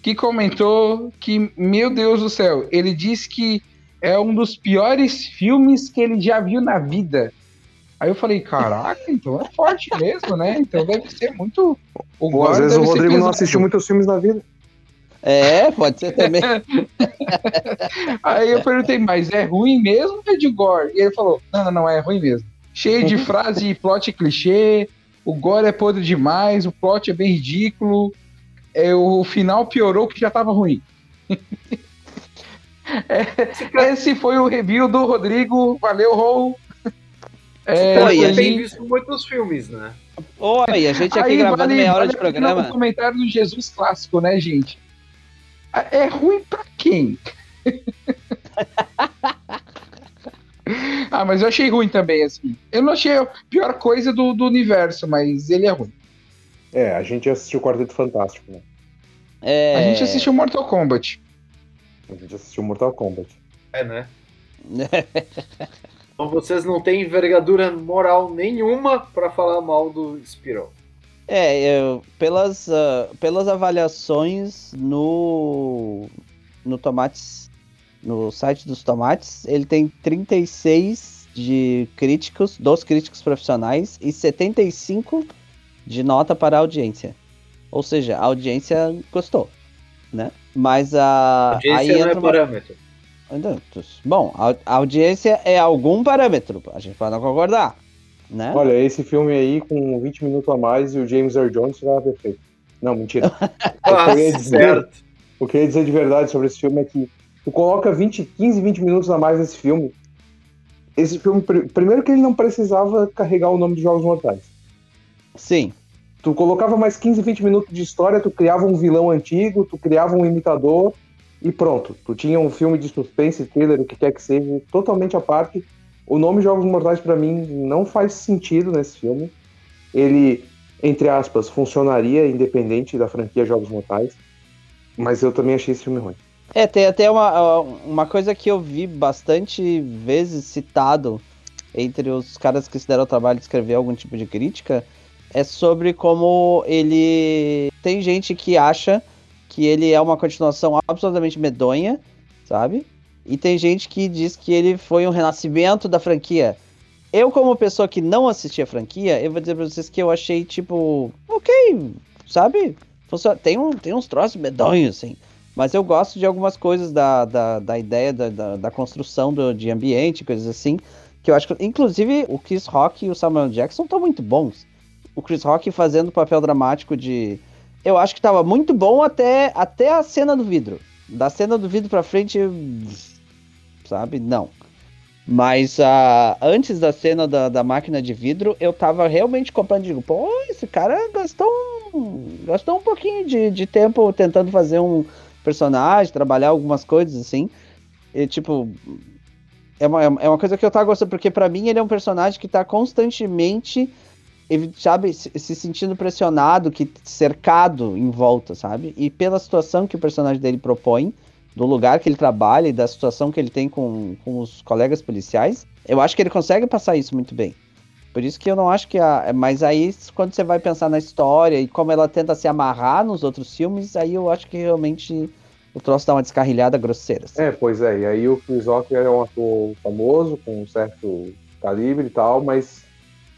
que comentou que, meu Deus do céu, ele disse que é um dos piores filmes que ele já viu na vida. Aí eu falei, caraca, então é forte mesmo, né? Então deve ser muito. O Ou às vezes o Rodrigo não assistiu muitos filmes na vida. É, pode ser também. Aí eu perguntei, mas é ruim mesmo ou é de gore? E ele falou, não, não, não, é ruim mesmo. Cheio de frase e plot clichê, o gore é podre demais, o plot é bem ridículo, é, o final piorou que já tava ruim. É, esse foi o review do Rodrigo, valeu, Rol. É, Oi, a tem ele- visto muitos filmes, né? Oi, a gente aqui Aí gravando vale- meia hora vale de programa. O comentário do Jesus clássico, né, gente? É ruim pra quem? ah, mas eu achei ruim também, assim. Eu não achei a pior coisa do, do universo, mas ele é ruim. É, a gente assistiu Quarteto Fantástico, né? É... A gente assistiu Mortal Kombat. A gente assistiu Mortal Kombat. É, né? Então vocês não têm envergadura moral nenhuma pra falar mal do Spiral. É, eu- pelas, ah, pelas avaliações no, no Tomates, no site dos Tomates, ele tem 36 de críticos, dos críticos profissionais e 75 de nota para a audiência. Ou seja, a audiência gostou, né? Mas a Audiência aí não é uma- parâmetro. Não, Bom, a audiência é algum parâmetro, a gente pode não concordar, né? Olha, esse filme aí, com 20 minutos a mais, e o James Earl Jones ficava perfeito. Não, mentira. Ah, eu ia dizer- certo. O que eu ia dizer de verdade sobre esse filme é que tu coloca 20, 15, 20 minutos a mais nesse filme. Esse filme, pr- primeiro que ele não precisava carregar o nome dos Jogos Mortais. Sim. Tu colocava mais 15, 20 minutos de história, tu criava um vilão antigo, tu criava um imitador e pronto. Tu tinha um filme de suspense, thriller, o que quer que seja, totalmente à parte. O nome Jogos Mortais pra mim não faz sentido nesse filme. Ele, entre aspas, funcionaria independente da franquia Jogos Mortais. Mas eu também achei esse filme ruim. É, tem até uma, uma coisa que eu vi bastante vezes citado entre os caras que se deram o trabalho de escrever algum tipo de crítica, é sobre como ele. Tem gente que acha que ele é uma continuação absolutamente medonha, sabe? E tem gente que diz que ele foi um renascimento da franquia. Eu, como pessoa que não assistia a franquia, eu vou dizer pra vocês que eu achei, tipo, ok, sabe? Tem, um, tem uns troços medonhos, assim. Mas eu gosto de algumas coisas da, da, da ideia da, da, da construção do, de ambiente, coisas assim. Que eu acho que, inclusive, o Chris Rock e o Samuel Jackson estão muito bons. O Chris Rock fazendo o papel dramático de. Eu acho que tava muito bom até, até a cena do vidro. Da cena do vidro pra frente. Sabe? Não. Mas ah, antes da cena da, da máquina de vidro, eu tava realmente comprando. Digo, pô, esse cara gastou um gastou um pouquinho de, de tempo tentando fazer um personagem, trabalhar algumas coisas assim. E, tipo, é uma, é uma coisa que eu tava gostando, porque pra mim ele é um personagem que tá constantemente, sabe, se, se sentindo pressionado, que cercado em volta, sabe? E pela situação que o personagem dele propõe, do lugar que ele trabalha e da situação que ele tem com, com os colegas policiais, eu acho que ele consegue passar isso muito bem. Por isso que eu não acho que a. Mas aí, quando você vai pensar na história e como ela tenta se amarrar nos outros filmes, aí eu acho que realmente o troço dá uma descarrilhada grosseira. assim. É, pois é. E aí o Chris Rock é um ator famoso, com um certo calibre e tal, mas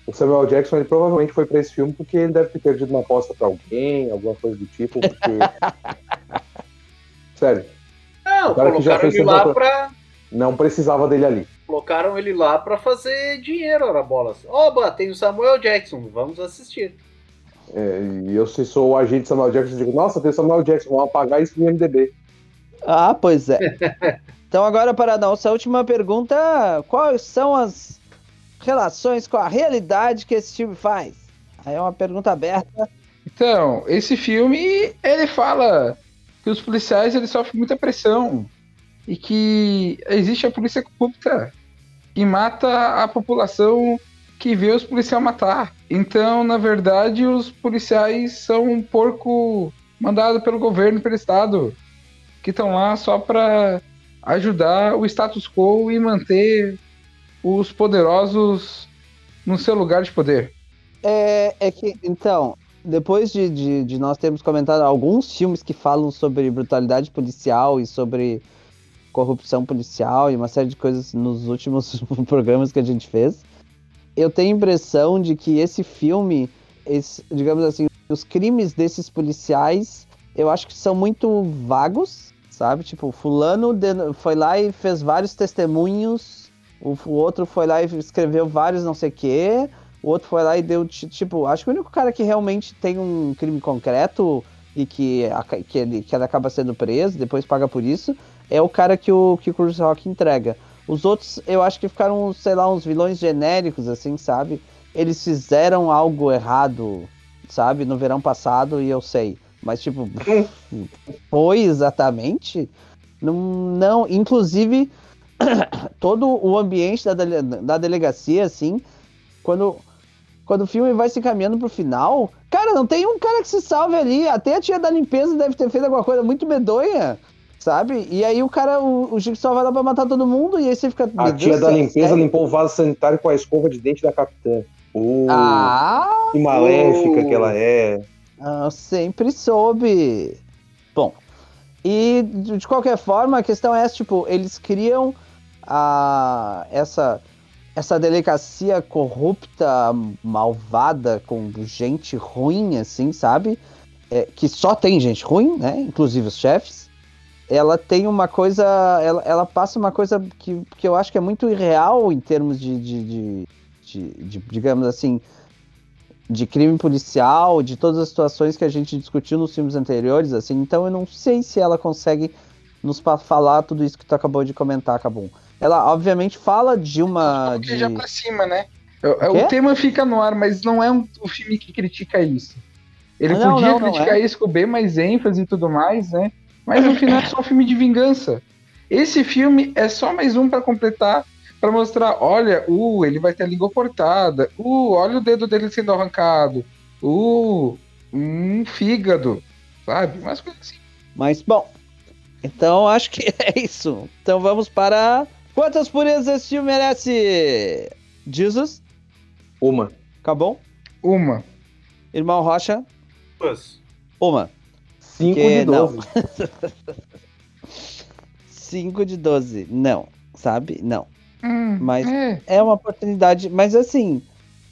o Samuel Jackson ele provavelmente foi pra esse filme porque ele deve ter perdido uma aposta pra alguém, alguma coisa do tipo, porque. Sério, Não, O cara que já colocaram fez ele lá tanta- pra. não precisava dele ali. Colocaram ele lá pra fazer dinheiro, ora bolas. Oba, tem o Samuel Jackson, vamos assistir. É, e eu, se sou o agente Samuel Jackson, digo, nossa, tem o Samuel Jackson, vamos apagar isso no MDB. Ah, pois é. então, agora, para a nossa última pergunta: quais são as relações com a realidade que esse filme faz? Aí é uma pergunta aberta. Então, esse filme, ele fala que os policiais eles sofrem muita pressão e que existe a polícia corrupta que mata a população que vê os policiais matar. Então, na verdade, os policiais são um porco mandado pelo governo, pelo Estado, que estão lá só para ajudar o status quo e manter os poderosos no seu lugar de poder. É, é que, então, depois de, de, de nós termos comentado alguns filmes que falam sobre brutalidade policial e sobre corrupção policial e uma série de coisas nos últimos programas que a gente fez, eu tenho a impressão de que esse filme, esse, digamos assim, os crimes desses policiais, eu acho que são muito vagos, sabe? Tipo, fulano foi lá e fez vários testemunhos, o, o outro foi lá e escreveu vários não sei o quê, o outro foi lá e deu, ti- tipo, acho que o único cara que realmente tem um crime concreto e que, que, ele, que ele acaba sendo preso, depois paga por isso, é o cara que o, que o Chris Rock entrega. Os outros, eu acho que ficaram, sei lá, uns vilões genéricos, assim, sabe? Eles fizeram algo errado, sabe, no verão passado e eu sei. Mas, tipo, foi exatamente? Não, não inclusive, todo o ambiente da, dele- da delegacia, assim, quando, quando o filme vai se caminhando pro final, cara, não tem um cara que se salve ali. Até a tia da limpeza deve ter feito alguma coisa muito medonha, sabe? E aí o cara, o, o Jigsaw vai lá pra matar todo mundo e aí você fica. A "Meu tia da limpeza sério?" limpou o vaso sanitário com a escova de dente da capitã. Uh, Ah, que maléfica uh. que ela é. Ah, sempre soube. Bom, e de qualquer forma, a questão é tipo, eles criam a, essa, essa delegacia corrupta, malvada, com gente ruim, assim, sabe? É, que só tem gente ruim, né? Inclusive os chefes. Ela tem uma coisa. Ela, ela passa uma coisa que, que eu acho que é muito irreal em termos de, de, de, de- de, digamos assim, de crime policial, de todas as situações que a gente discutiu nos filmes anteriores, assim. Então eu não sei se ela consegue nos falar tudo isso que tu acabou de comentar, Cabum. Ela, obviamente, fala de uma. De... já pra cima, né? É- é- O? O tema fica no ar, mas não é um, um filme que critica isso. Ele Não, podia não, não criticar é. isso com bem mais ênfase e tudo mais, né? Mas no final é só um filme de vingança. Esse filme é só mais um pra completar, pra mostrar, olha, uh, ele vai ter a língua cortada, uh, olha o dedo dele sendo arrancado, uh, um fígado, sabe? Umas coisas assim. Mas, bom. Então acho que é isso. Então vamos para. Quantas purezas esse filme merece? Jesus? Uma. Acabou? Uma. Irmão Rocha? Duas. Uma. Cinco Que de. 12. 5 de 12. Não. Sabe? Não. Hum, Mas- é. é uma oportunidade, mas assim,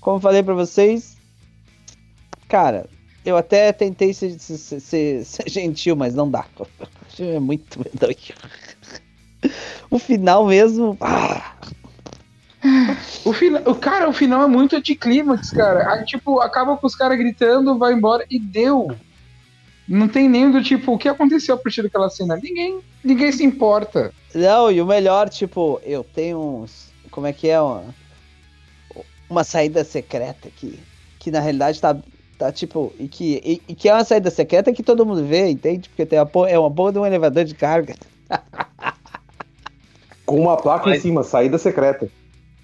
como falei pra vocês, cara, eu até tentei ser, ser- ser- ser gentil, mas não dá. É muito medonho. O final mesmo. ah, O, final, o cara, o final é muito anticlímax, cara. Aí, tipo, acaba com os caras gritando, vai embora e deu. Não tem nem do tipo, o que aconteceu a partir daquela cena? Ninguém, ninguém se importa. Não, e o melhor, tipo, eu tenho uns. Como é que é? Uma, uma saída secreta aqui. Que na realidade tá. Tá, tipo, e que, e, e que é uma saída secreta que todo mundo vê, entende? Porque tem uma, é uma porra de um elevador de carga. Com uma placa Mas- em cima, saída secreta.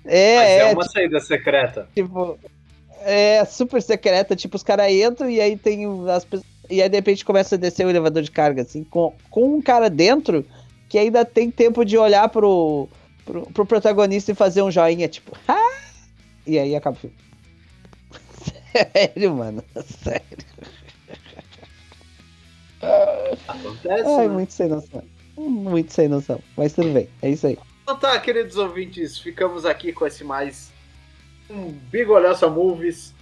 É, Mas é, é, uma saída secreta. tipo. É super secreta, tipo, os caras entram e aí tem as pessoas. E aí de repente começa a descer o elevador de carga, assim, com, com um cara dentro que ainda tem tempo de olhar pro, pro, pro protagonista e fazer um joinha, tipo, ah! E aí acaba o filme. Sério, mano. Sério. Acontece, Ai, né? muito sem noção. Muito sem noção. Mas tudo bem, é isso aí. Então tá, queridos ouvintes, ficamos aqui com esse mais um Big Olhaça Movies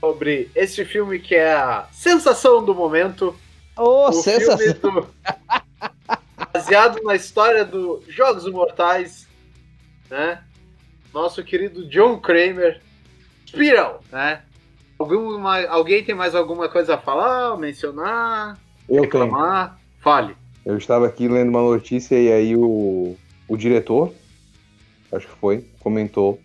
sobre esse filme que é a sensação do momento. Ô, o sensação. filme do... baseado na história dos Jogos Mortais, né? Nosso querido John Kramer, Spiral, né? Alguma, alguém tem mais alguma coisa a falar, mencionar, Eu tenho. reclamar? Fale. Eu estava aqui lendo uma notícia e aí o, o diretor, acho que foi, comentou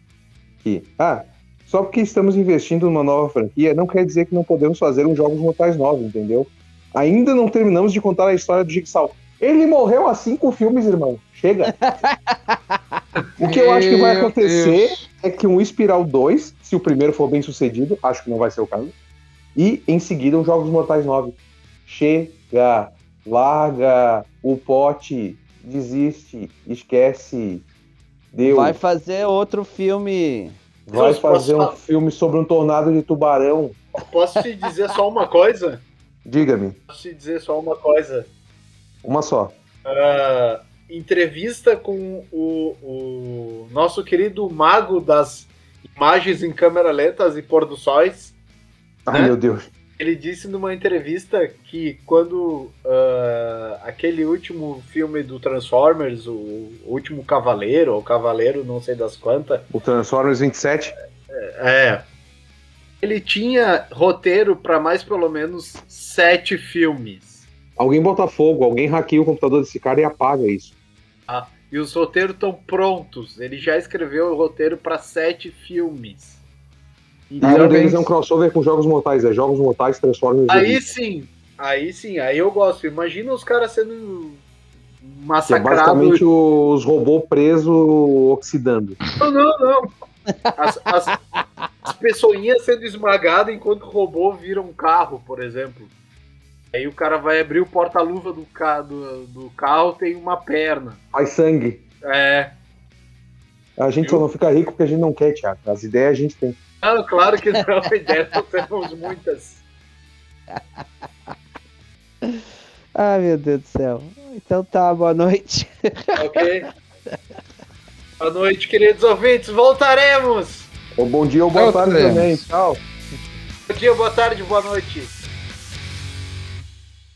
que, ah, só porque estamos investindo numa nova franquia, não quer dizer que não podemos fazer um Jogos Mortais novos, entendeu? Ainda não terminamos de contar a história do Jigsaw. Ele morreu há cinco filmes, irmão. Chega. o que eu acho que vai acontecer Deus. é que um Espiral 2, se o primeiro for bem sucedido, acho que não vai ser o caso, e em seguida um Jogos Mortais 9. Chega, larga o pote, desiste, esquece, deu. Vai, fazer outro filme. Posso- fazer um filme sobre um tornado de tubarão. Posso te dizer só uma coisa? Diga-me, Posso te dizer só uma coisa? uma só. Ah, entrevista com o, o nosso querido mago das imagens em câmera lentas e pôr do sóis. Ai Né? meu Deus. Ele disse numa entrevista que quando ah, aquele último filme do Transformers, o, o último Cavaleiro, ou Cavaleiro, não sei das quantas, O Transformers 27. é. Ele tinha roteiro para mais pelo menos sete filmes. Alguém bota fogo, alguém hackeia o computador desse cara e apaga isso. E os roteiros estão prontos. Ele já escreveu o roteiro para sete filmes. E Parabéns. deles é um crossover com Jogos Mortais, é Jogos Mortais Transformers. aí sim, aí sim, aí eu gosto. Imagina os caras sendo é massacrados. basicamente os robôs presos oxidando. Não, não, não. As, as, as pessoinhas sendo esmagadas enquanto o robô vira um carro, por exemplo. Aí o cara vai abrir o porta-luva do, ca do, do carro, tem uma perna. Faz sangue. É. A gente só não fica rico porque a gente não quer, Thiago. As ideias a gente tem. Não, claro que não, não temos muitas. Ai, meu Deus do céu. Então tá, boa noite. Ok? Boa noite, queridos ouvintes. Voltaremos! Ou bom dia ou boa tarde também. Tchau. Bom dia, boa tarde, boa noite.